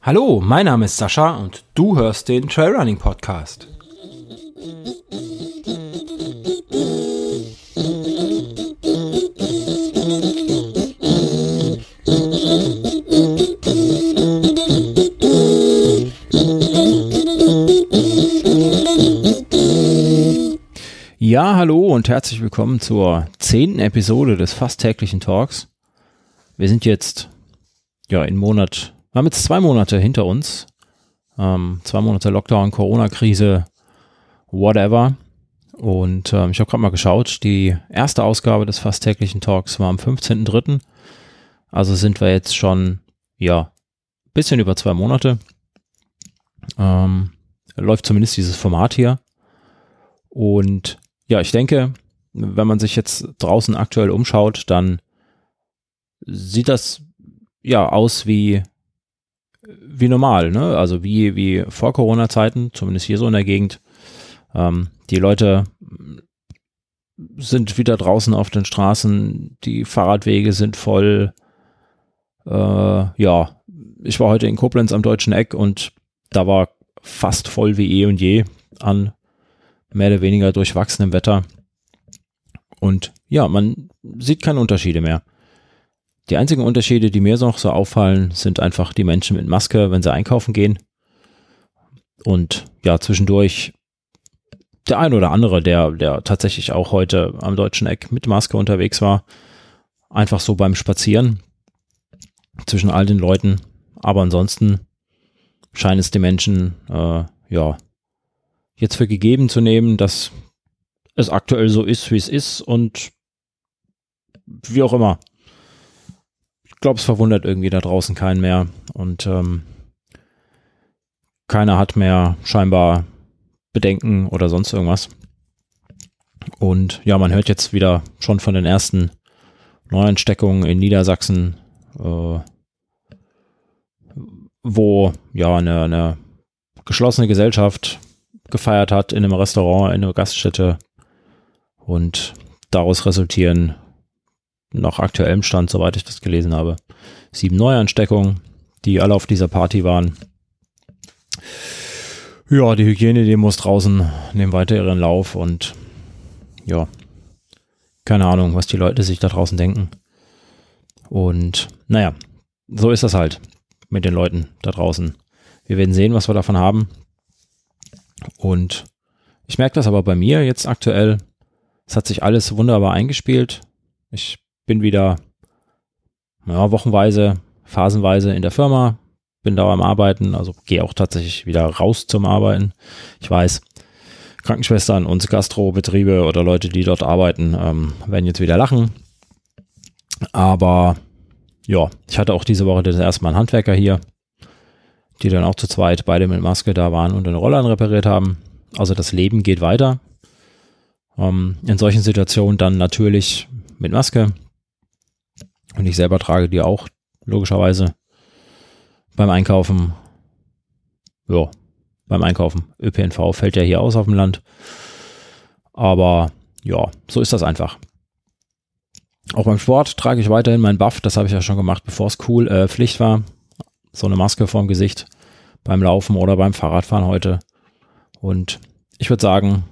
Hallo, mein Name ist Sascha und du hörst den Trailrunning Podcast. Ja, hallo und herzlich willkommen zur zehnten Episode des fast täglichen Talks. Wir sind jetzt ja in Monat, wir haben jetzt zwei Monate hinter uns. Ähm, zwei Monate Lockdown, Corona-Krise, whatever. Und ähm, ich habe gerade mal geschaut, die erste Ausgabe des fast täglichen Talks war am 15.03. Also sind wir jetzt schon, ja, bisschen über zwei Monate. Ähm, läuft zumindest dieses Format hier. Und ja, ich denke, wenn man sich jetzt draußen aktuell umschaut, dann sieht das ja aus wie wie normal, ne? Also wie wie vor Corona-Zeiten, zumindest hier so in der Gegend. Ähm, die Leute sind wieder draußen auf den Straßen, die Fahrradwege sind voll. Äh, ja, ich war heute in Koblenz am Deutschen Eck und da war fast voll wie eh und je an mehr oder weniger durchwachsenem Wetter. Und ja, man sieht keine Unterschiede mehr. Die einzigen Unterschiede, die mir noch so auffallen, sind einfach die Menschen mit Maske, wenn sie einkaufen gehen. Und ja, zwischendurch der ein oder andere, der, der tatsächlich auch heute am deutschen Eck mit Maske unterwegs war, einfach so beim Spazieren zwischen all den Leuten. Aber ansonsten scheinen es die Menschen, äh, ja, jetzt für gegeben zu nehmen, dass es aktuell so ist, wie es ist und wie auch immer. Glaube, es verwundert irgendwie da draußen keinen mehr und ähm, keiner hat mehr scheinbar Bedenken oder sonst irgendwas. Und ja, man hört jetzt wieder schon von den ersten Neuansteckungen in Niedersachsen, äh, wo ja eine, eine geschlossene Gesellschaft gefeiert hat in einem Restaurant, in einer Gaststätte und daraus resultieren nach aktuellem Stand, soweit ich das gelesen habe, sieben Neuansteckungen, die alle auf dieser Party waren. Ja, die Hygienedemos draußen nehmen weiter ihren Lauf und ja, keine Ahnung, was die Leute sich da draußen denken. Und naja, so ist das halt mit den Leuten da draußen. Wir werden sehen, was wir davon haben. Und ich merke das aber bei mir jetzt aktuell. Es hat sich alles wunderbar eingespielt. Ich bin wieder ja, wochenweise, phasenweise in der Firma, bin da am Arbeiten, also gehe auch tatsächlich wieder raus zum Arbeiten. Ich weiß, Krankenschwestern und Gastrobetriebe oder Leute, die dort arbeiten, ähm, werden jetzt wieder lachen. Aber ja, ich hatte auch diese Woche das erste Mal einen Handwerker hier, die dann auch zu zweit beide mit Maske da waren und den Rollern repariert haben. Also das Leben geht weiter. Ähm, in solchen Situationen dann natürlich mit Maske. Und ich selber trage die auch, logischerweise. Beim Einkaufen, ja, beim Einkaufen. ÖPNV fällt ja hier aus auf dem Land. Aber ja, so ist das einfach. Auch beim Sport trage ich weiterhin meinen Buff. Das habe ich ja schon gemacht, bevor es cool äh, Pflicht war so eine Maske vorm Gesicht beim Laufen oder beim Fahrradfahren heute. Und ich würde sagen,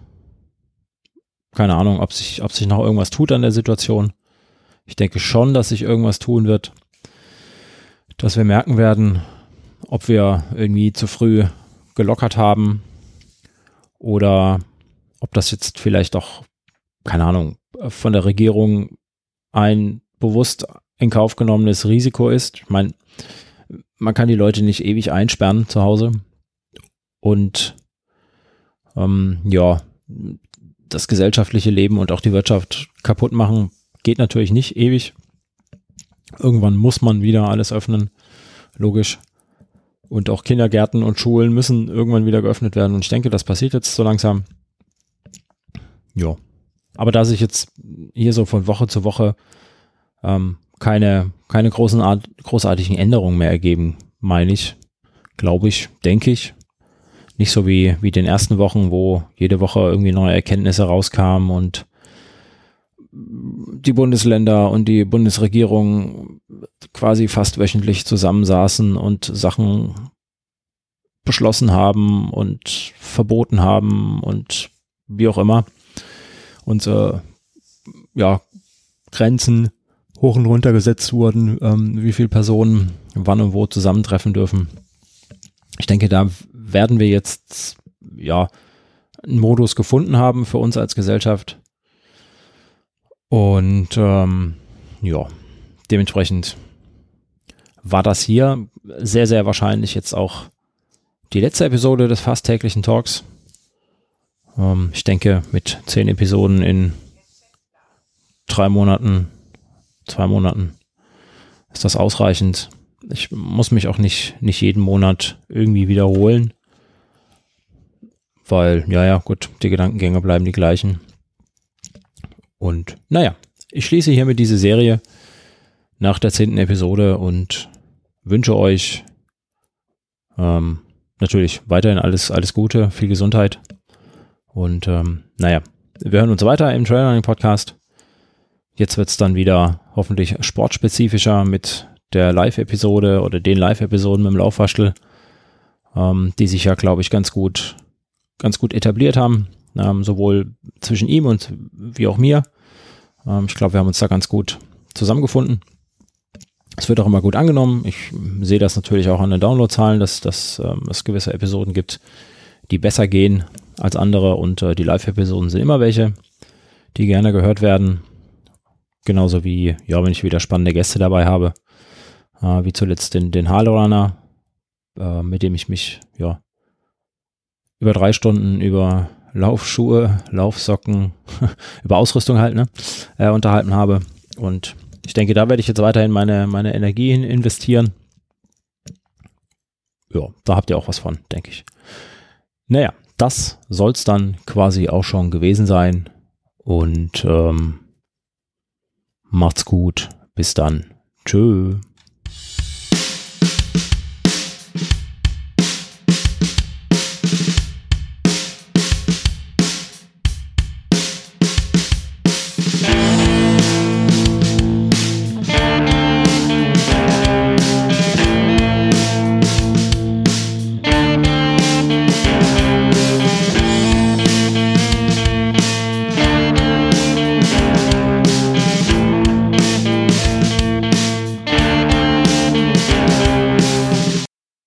keine Ahnung, ob sich, ob sich noch irgendwas tut an der Situation. Ich denke schon, dass sich irgendwas tun wird, dass wir merken werden, ob wir irgendwie zu früh gelockert haben oder ob das jetzt vielleicht doch, keine Ahnung, von der Regierung ein bewusst in Kauf genommenes Risiko ist. Ich meine, man kann die Leute nicht ewig einsperren zu Hause. Und ähm, ja, das gesellschaftliche Leben und auch die Wirtschaft kaputt machen, geht natürlich nicht ewig. Irgendwann muss man wieder alles öffnen, logisch. Und auch Kindergärten und Schulen müssen irgendwann wieder geöffnet werden. Und ich denke, das passiert jetzt so langsam. Ja. Aber da sich jetzt hier so von Woche zu Woche ähm, keine, keine großen Art, großartigen Änderungen mehr ergeben, meine ich. Glaube ich, denke ich. Nicht so wie, wie den ersten Wochen, wo jede Woche irgendwie neue Erkenntnisse rauskamen und die Bundesländer und die Bundesregierung quasi fast wöchentlich zusammensaßen und Sachen beschlossen haben und verboten haben und wie auch immer. Äh, ja, Grenzen hoch und runter gesetzt wurden, ähm, wie viele Personen wann und wo zusammentreffen dürfen. Ich denke, da werden wir jetzt ja einen Modus gefunden haben für uns als Gesellschaft. Und ähm, ja, dementsprechend war das hier sehr, sehr wahrscheinlich jetzt auch die letzte Episode des fast täglichen Talks. Ähm, ich denke, mit zehn Episoden in drei Monaten, zwei Monaten ist das ausreichend. Ich muss mich auch nicht, nicht jeden Monat irgendwie wiederholen, weil, ja, ja, gut, die Gedankengänge bleiben die gleichen. Und naja, ich schließe hiermit diese Serie nach der zehnten Episode und wünsche euch ähm, natürlich weiterhin alles, alles Gute, viel Gesundheit. Und ähm, naja, wir hören uns weiter im Trailer Podcast. Jetzt wird es dann wieder hoffentlich sportspezifischer mit der Live-Episode oder den Live-Episoden mit dem Laufwaschel, ähm, die sich ja, glaube ich, ganz gut, ganz gut etabliert haben. Ähm, sowohl zwischen ihm und wie auch mir. Ähm, ich glaube, wir haben uns da ganz gut zusammengefunden. Es wird auch immer gut angenommen. Ich sehe das natürlich auch an den Downloadzahlen, dass, dass ähm, es gewisse Episoden gibt, die besser gehen als andere und äh, die Live-Episoden sind immer welche, die gerne gehört werden. Genauso wie, ja, wenn ich wieder spannende Gäste dabei habe, äh, wie zuletzt den, den Halo äh, mit dem ich mich, ja, über drei Stunden über Laufschuhe, Laufsocken, über Ausrüstung halt, ne, äh, unterhalten habe. Und ich denke, da werde ich jetzt weiterhin meine, meine Energie investieren. Ja, da habt ihr auch was von, denke ich. Naja, das soll es dann quasi auch schon gewesen sein. Und ähm, macht's gut. Bis dann. Tschö.